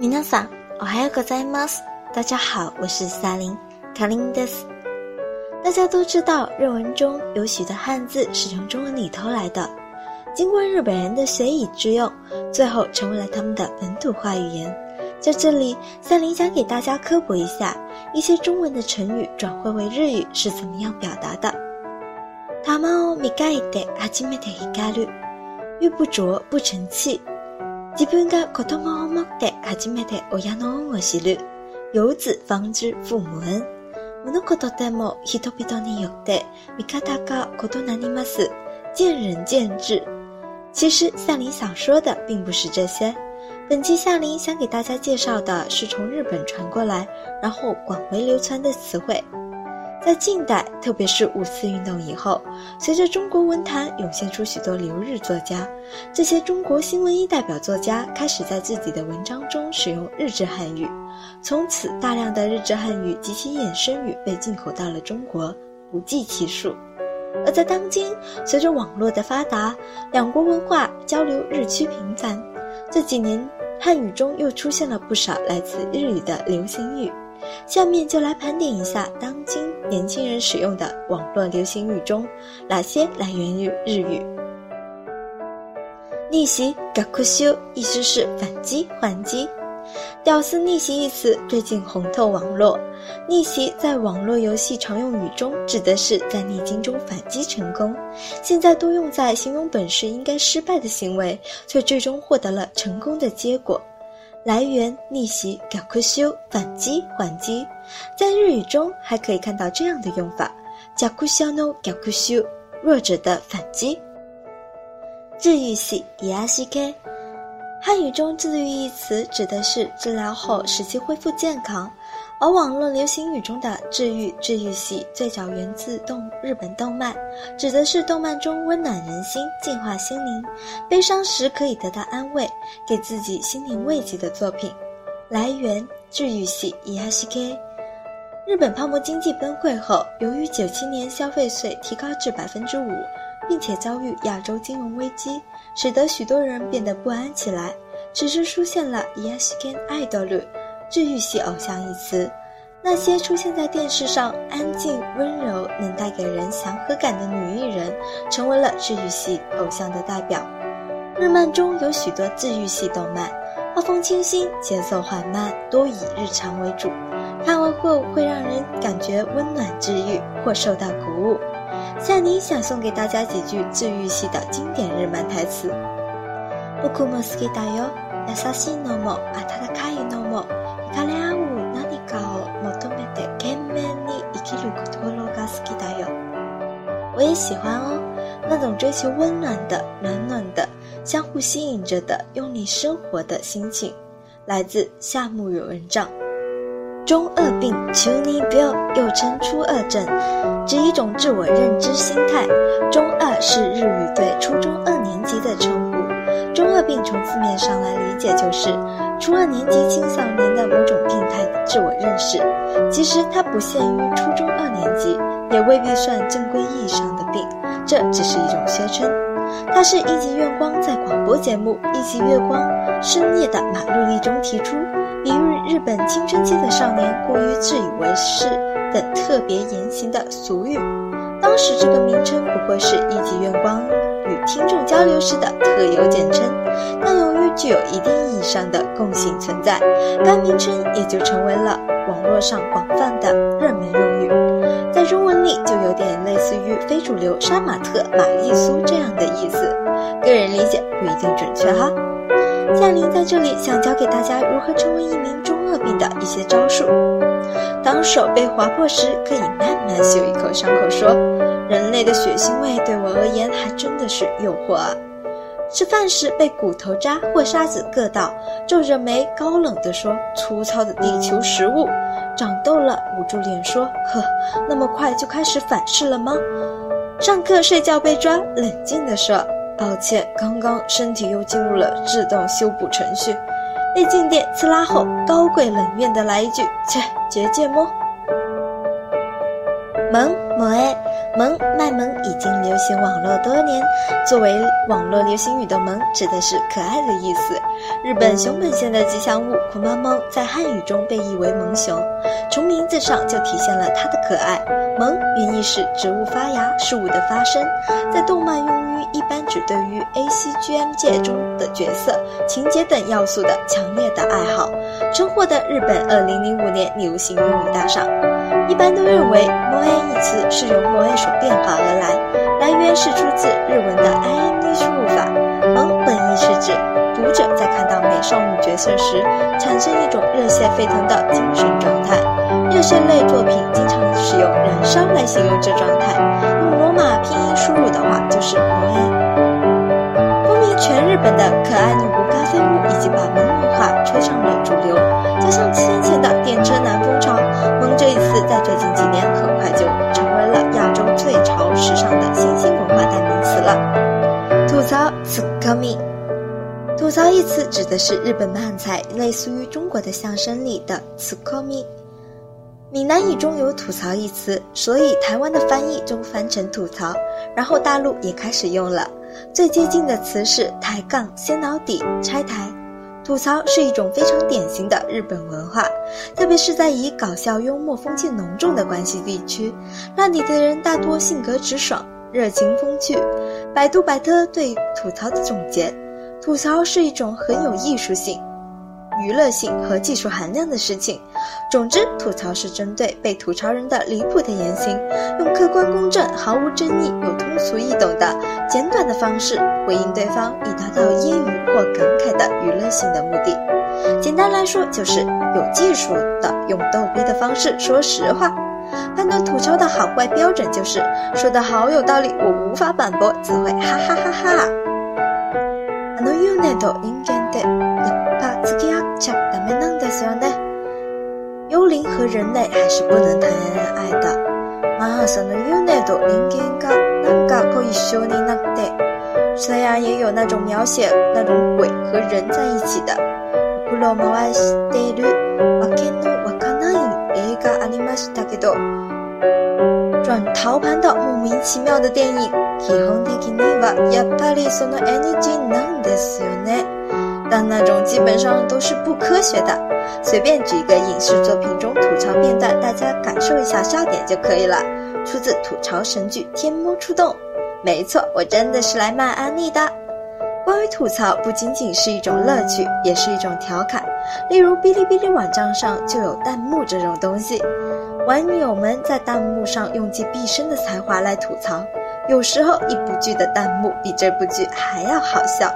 皆さん、おはようございます。大家好，我是萨林卡林德斯。大家都知道，日文中有许多汉字是从中文里偷来的，经过日本人的学以致用，最后成为了他们的本土化语言。在这里，萨林想给大家科普一下一些中文的成语转换为日语是怎么样表达的。玉を磨いて初めて光る。玉不琢不成器。 自分が子供を持って初めて親の恩を知る。有子方知父母恩。物事でも人々によって見方が異なります。见仁见智。其实夏林想说的并不是这些。本期夏林想给大家介绍的是从日本传过来，然后广为流传的词汇。 在近代，特别是五四运动以后，随着中国文坛涌现出许多留日作家，这些中国新文艺代表作家开始在自己的文章中使用日志汉语，从此大量的日志汉语及其衍生语被进口到了中国，不计其数。而在当今，随着网络的发达，两国文化交流日趋频繁，这几年汉语中又出现了不少来自日语的流行语。下面就来盘点一下当今年轻人使用的网络流行语中，哪些来源于日语。逆袭 gakushu 意思是反击还击，屌丝逆袭一词最近红透网络。逆袭在网络游戏常用语中，指的是在逆境中反击成功，现在多用在形容本是应该失败的行为，却最终获得了成功的结果。来源逆袭，搞酷修反击还击，在日语中还可以看到这样的用法：搞酷修 no 搞酷修，弱者的反击。治愈系伊阿西 K，汉语中治愈一词指的是治疗后使其恢复健康。而网络流行语中的治愈、治愈系最早源自动日本动漫，指的是动漫中温暖人心、净化心灵，悲伤时可以得到安慰，给自己心灵慰藉的作品。来源：治愈系 e s k 日本泡沫经济崩溃后，由于九七年消费税提高至百分之五，并且遭遇亚洲金融危机，使得许多人变得不安起来。此时出现了 e s k idol。治愈系偶像一词，那些出现在电视上安静温柔、能带给人祥和感的女艺人，成为了治愈系偶像的代表。日漫中有许多治愈系动漫，画风清新，节奏缓慢，多以日常为主，看完后会让人感觉温暖治愈或受到鼓舞。夏妮想送给大家几句治愈系的经典日漫台词。我也喜欢哦，那种追求温暖的、暖暖的、相互吸引着的、用力生活的心情，来自夏目友人帐。中二病 （Chuni Bill） 又称初二症，指一种自我认知心态。中二是日语对初中二年级的称呼。中二病从字面上来理解就是初二年级青少年的某种病态的自我认识。其实它不限于初中二年级，也未必算正规意义上的病，这只是一种宣称。它是一级月光在广播节目《一级月光深夜的马路丽》中提出，比喻日本青春期的少年过于自以为是等特别言行的俗语。当时这个名称不过是一级月光。与听众交流时的特有简称，但由于具有一定意义上的共性存在，该名称也就成为了网络上广泛的。在中文里，就有点类似于非主流杀马特、玛丽苏这样的意思。个人理解不一定准确哈。夏琳在这里想教给大家如何成为一名中二病的一些招数。当手被划破时，可以慢慢嗅一口伤口，说。人类的血腥味对我而言还真的是诱惑啊！吃饭时被骨头渣或沙子硌到，皱着眉高冷地说：“粗糙的地球食物。”长痘了，捂住脸说：“呵，那么快就开始反噬了吗？”上课睡觉被抓，冷静地说：“抱歉，刚刚身体又进入了自动修补程序。”被静电刺拉后，高贵冷艳的来一句：“切，结界么？”萌萌哎。萌卖萌已经流行网络多年，作为网络流行语的“萌”指的是可爱的意思。日本熊本县的吉祥物酷猫猫在汉语中被译为萌熊，从名字上就体现了它的可爱。萌原意是植物发芽、事物的发生，在动漫用于一般指对于 A C G M 界中的角色、情节等要素的强烈的爱好，曾获得日本2005年流行用语大赏。一般都认为“萌”一词是由“萌”所变化而来，来源是出自日文的 I M D 输入法。萌本意是指读者在看到美少女角色时，产生一种热血沸腾的精神状态。热血类作品经常使用“燃烧”来形容这状态，用罗马拼音输入的话就是“萌”。风靡全日本的可爱女仆咖啡屋，已经把萌文化吹上了主流。就像千，s c o m i 吐槽一词指的是日本漫才，类似于中国的相声里的词 c o m i 闽南语中有吐槽一词，所以台湾的翻译中翻成吐槽，然后大陆也开始用了。最接近的词是抬杠、掀老底、拆台。吐槽是一种非常典型的日本文化，特别是在以搞笑幽默风气浓重的关西地区，那里的人大多性格直爽、热情风趣。百度百科对吐槽的总结：吐槽是一种很有艺术性。娱乐性和技术含量的事情。总之，吐槽是针对被吐槽人的离谱的言行，用客观公正、毫无争议、又通俗易懂的简短的方式回应对方，以达到揶揄或感慨的娱乐性的目的。简单来说，就是有技术的用逗逼的方式说实话。判断吐槽的好坏标准就是说的好有道理，我无法反驳，只会哈哈哈哈。幽灵和人类还是不能谈恋爱的。まあその幽霊と人間がなんかこう一緒になって、虽然也有那种描写那种鬼和人在一起的。プロ回してるわけの したけど、转陶盘的莫名其妙的电影，基本的にはやっぱりその NG なんですよね。但那种基本上都是不科学的。随便举一个影视作品中吐槽片段，大家感受一下笑点就可以了。出自吐槽神剧《天魔出动》。没错，我真的是来卖安利的。关于吐槽，不仅仅是一种乐趣，也是一种调侃。例如，哔哩哔哩网站上就有弹幕这种东西， 网友们在弹幕上用尽毕生的才华来吐槽。有时候，一部剧的弹幕比这部剧还要好笑。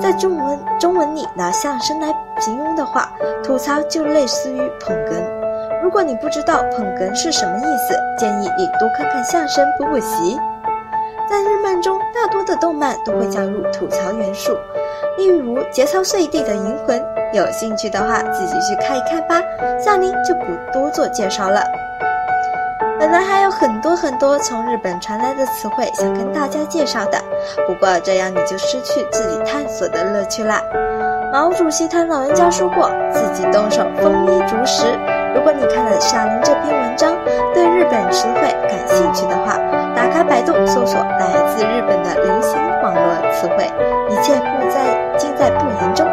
在中文中文里拿相声来形容的话，吐槽就类似于捧哏。如果你不知道捧哏是什么意思，建议你多看看相声补补习。在日漫中，大动漫都会加入吐槽元素，例如《节操碎地的银魂》。有兴趣的话，自己去看一看吧。下面就不多做介绍了。本来还有很多很多从日本传来的词汇想跟大家介绍的，不过这样你就失去自己探索的乐趣啦。毛主席他老人家说过，自己动手，丰衣足食。如果你看了夏林这篇文章，对日本词汇感兴趣的话，打开百度搜索来自日本的流行网络词汇，一切不在尽在不言中。